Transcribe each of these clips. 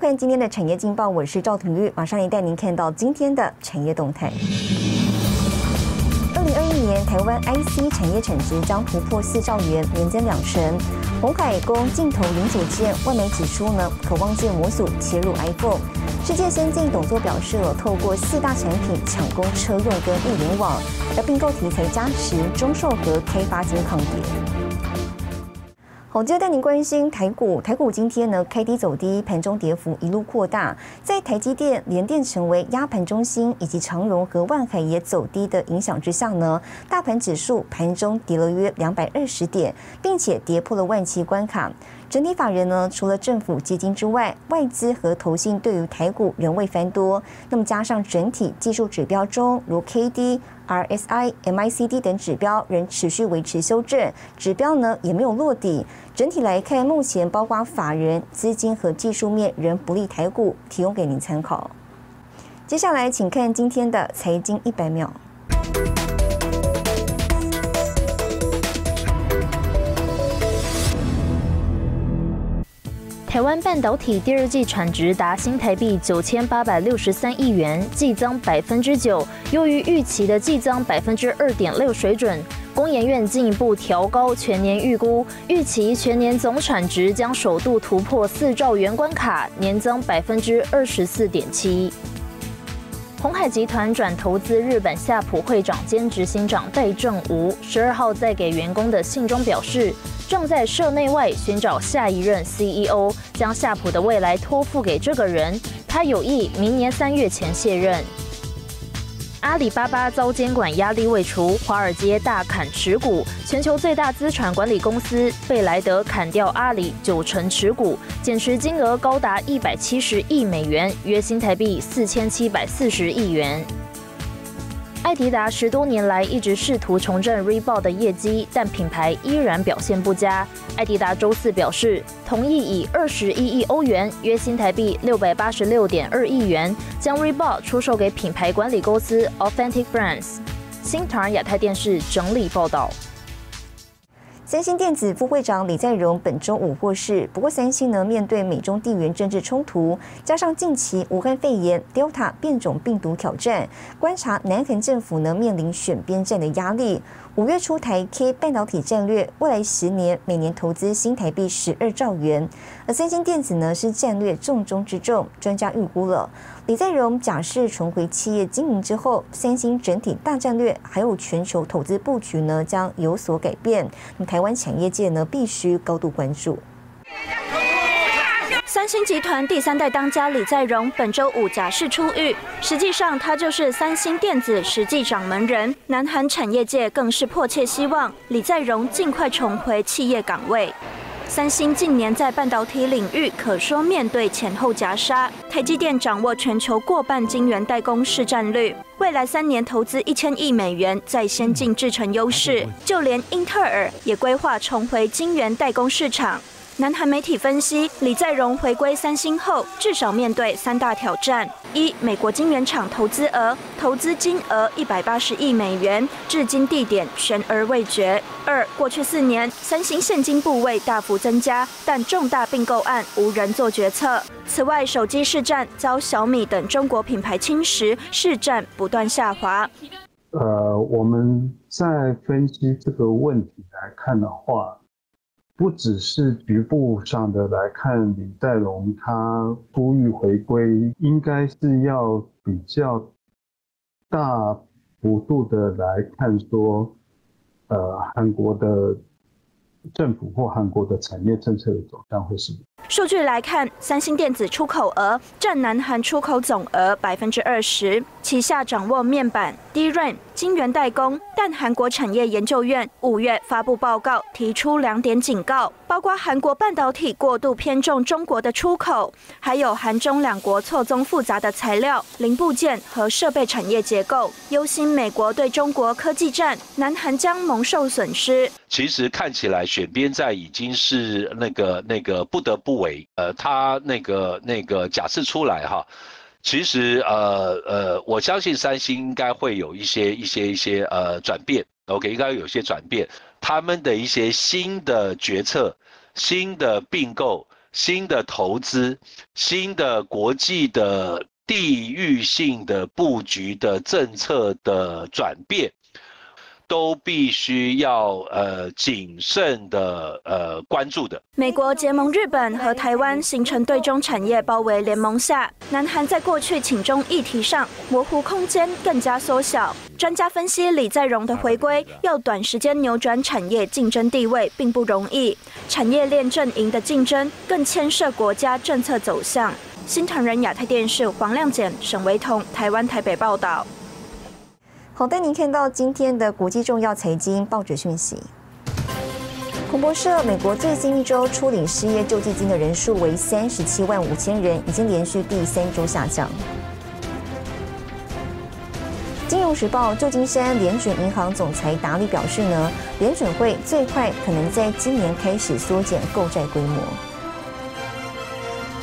看今天的产业劲报，我是赵廷玉，马上也带您看到今天的产业动态。二零二一年，台湾 IC 产业产值将突破四兆元，年增两成。红海工镜头零组件，外媒指出呢，渴望借模组切入 iPhone。世界先进董座表示了，透过四大产品抢攻车用跟物联网，而并购题材加持，中寿和开发金抗跌。好，接着带您关心台股。台股今天呢开低走低，盘中跌幅一路扩大。在台积电、联电成为压盘中心，以及长荣和万海也走低的影响之下呢，大盘指数盘中跌了约两百二十点，并且跌破了万七关卡。整体法人呢，除了政府基金之外，外资和投信对于台股仍未翻多。那么加上整体技术指标中，如 K D、R S I、M I C D 等指标仍持续维持修正，指标呢也没有落底。整体来看，目前包括法人、资金和技术面仍不利台股，提供给您参考。接下来，请看今天的财经一百秒。台湾半导体第二季产值达新台币九千八百六十三亿元，季增百分之九，优于预期的季增百分之二点六水准。工研院进一步调高全年预估，预期全年总产值将首度突破四兆元关卡，年增百分之二十四点七。红海集团转投资日本夏普会长兼执行长戴正吾十二号在给员工的信中表示，正在社内外寻找下一任 CEO，将夏普的未来托付给这个人，他有意明年三月前卸任。阿里巴巴遭监管压力未除，华尔街大砍持股。全球最大资产管理公司贝莱德砍掉阿里九成持股，减持金额高达一百七十亿美元，约新台币四千七百四十亿元。艾迪达十多年来一直试图重振 Reebok 的业绩，但品牌依然表现不佳。艾迪达周四表示，同意以二十一亿欧元（约新台币六百八十六点二亿元）将 Reebok 出售给品牌管理公司 Authentic Brands。新唐亚太电视整理报道。三星电子副会长李在镕本周五获释。不过，三星呢面对美中地缘政治冲突，加上近期武汉肺炎 Delta 变种病毒挑战，观察南韩政府呢面临选边站的压力。五月出台 K 半导体战略，未来十年每年投资新台币十二兆元。而三星电子呢是战略重中之重，专家预估了。李在镕假释重回企业经营之后，三星整体大战略还有全球投资布局呢将有所改变。台湾产业界呢必须高度关注。三星集团第三代当家李在镕本周五假释出狱，实际上他就是三星电子实际掌门人。南韩产业界更是迫切希望李在镕尽快重回企业岗位。三星近年在半导体领域可说面对前后夹杀，台积电掌握全球过半晶圆代工市占率，未来三年投资一千亿美元在先进制程优势，就连英特尔也规划重回晶圆代工市场。南韩媒体分析，李在镕回归三星后，至少面对三大挑战：一、美国晶圆厂投资额，投资金额一百八十亿美元，至今地点悬而未决；二、过去四年，三星现金部位大幅增加，但重大并购案无人做决策。此外，手机市占遭小米等中国品牌侵蚀，市占不断下滑。呃，我们在分析这个问题来看的话。不只是局部上的来看，李在镕他呼吁回归，应该是要比较大幅度的来看说，呃，韩国的政府或韩国的产业政策的走向会是。数据来看，三星电子出口额占南韩出口总额百分之二十，旗下掌握面板、DRAM、晶圆代工。但韩国产业研究院五月发布报告，提出两点警告，包括韩国半导体过度偏重中国的出口，还有韩中两国错综复杂的材料、零部件和设备产业结构，忧心美国对中国科技战，南韩将蒙受损失。其实看起来选边站已经是那个那个不得不为，呃，他那个那个假设出来哈。其实，呃呃，我相信三星应该会有一些一些一些呃转变，OK，应该有些转变。他们的一些新的决策、新的并购，新的投资、新的国际的地域性的布局的政策的转变。都必须要呃谨慎的呃关注的。美国结盟日本和台湾形成对中产业包围联盟下，南韩在过去请中议题上模糊空间更加缩小。专家分析，李在镕的回归要短时间扭转产业竞争地位并不容易，产业链阵营的竞争更牵涉国家政策走向。新唐人亚太电视黄亮简、沈维彤，台湾台北报道。好，带您看到今天的国际重要财经报纸讯息。彭博社：美国最新一周初领失业救济金的人数为三十七万五千人，已经连续第三周下降。金融时报：旧金山联准银行总裁达利表示呢，联准会最快可能在今年开始缩减购债规模。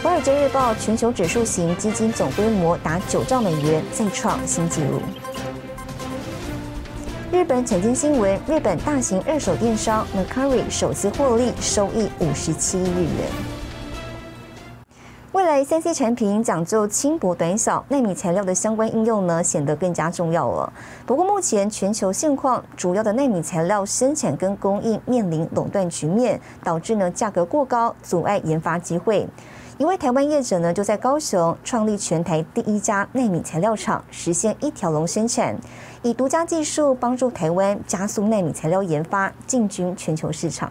华尔街日报：全球指数型基金总规模达九兆美元，再创新纪录。日本财经新闻：日本大型二手电商 Mercari 首次获利，收益五十七亿日元。未来三 C 产品讲究轻薄短小，纳米材料的相关应用呢，显得更加重要了。不过目前全球现况，主要的纳米材料生产跟供应面临垄断局面，导致呢价格过高，阻碍研发机会。一位台湾业者呢，就在高雄创立全台第一家纳米材料厂，实现一条龙生产，以独家技术帮助台湾加速纳米材料研发，进军全球市场。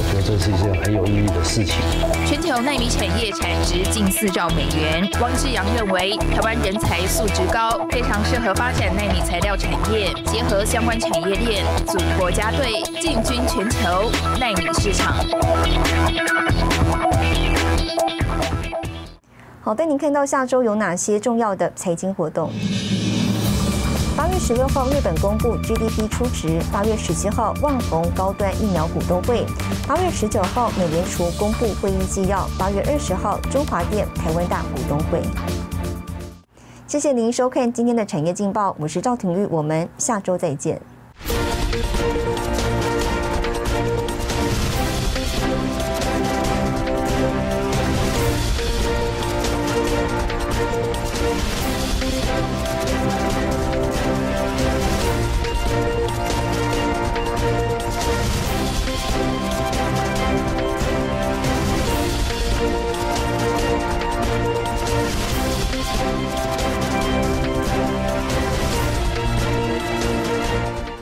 好，我觉得这是一件很有意义的事情。全球纳米产业产值近四兆美元。汪志阳认为，台湾人才素质高，非常适合发展纳米材料产业，结合相关产业链，组国家队，进军全球纳米市场。好，带您看到下周有哪些重要的财经活动。十六号，日本公布 GDP 初值。八月十七号，万宏高端疫苗股东会。八月十九号，美联储公布会议纪要。八月二十号，中华电台湾大股东会。谢谢您收看今天的产业劲报，我是赵廷玉，我们下周再见。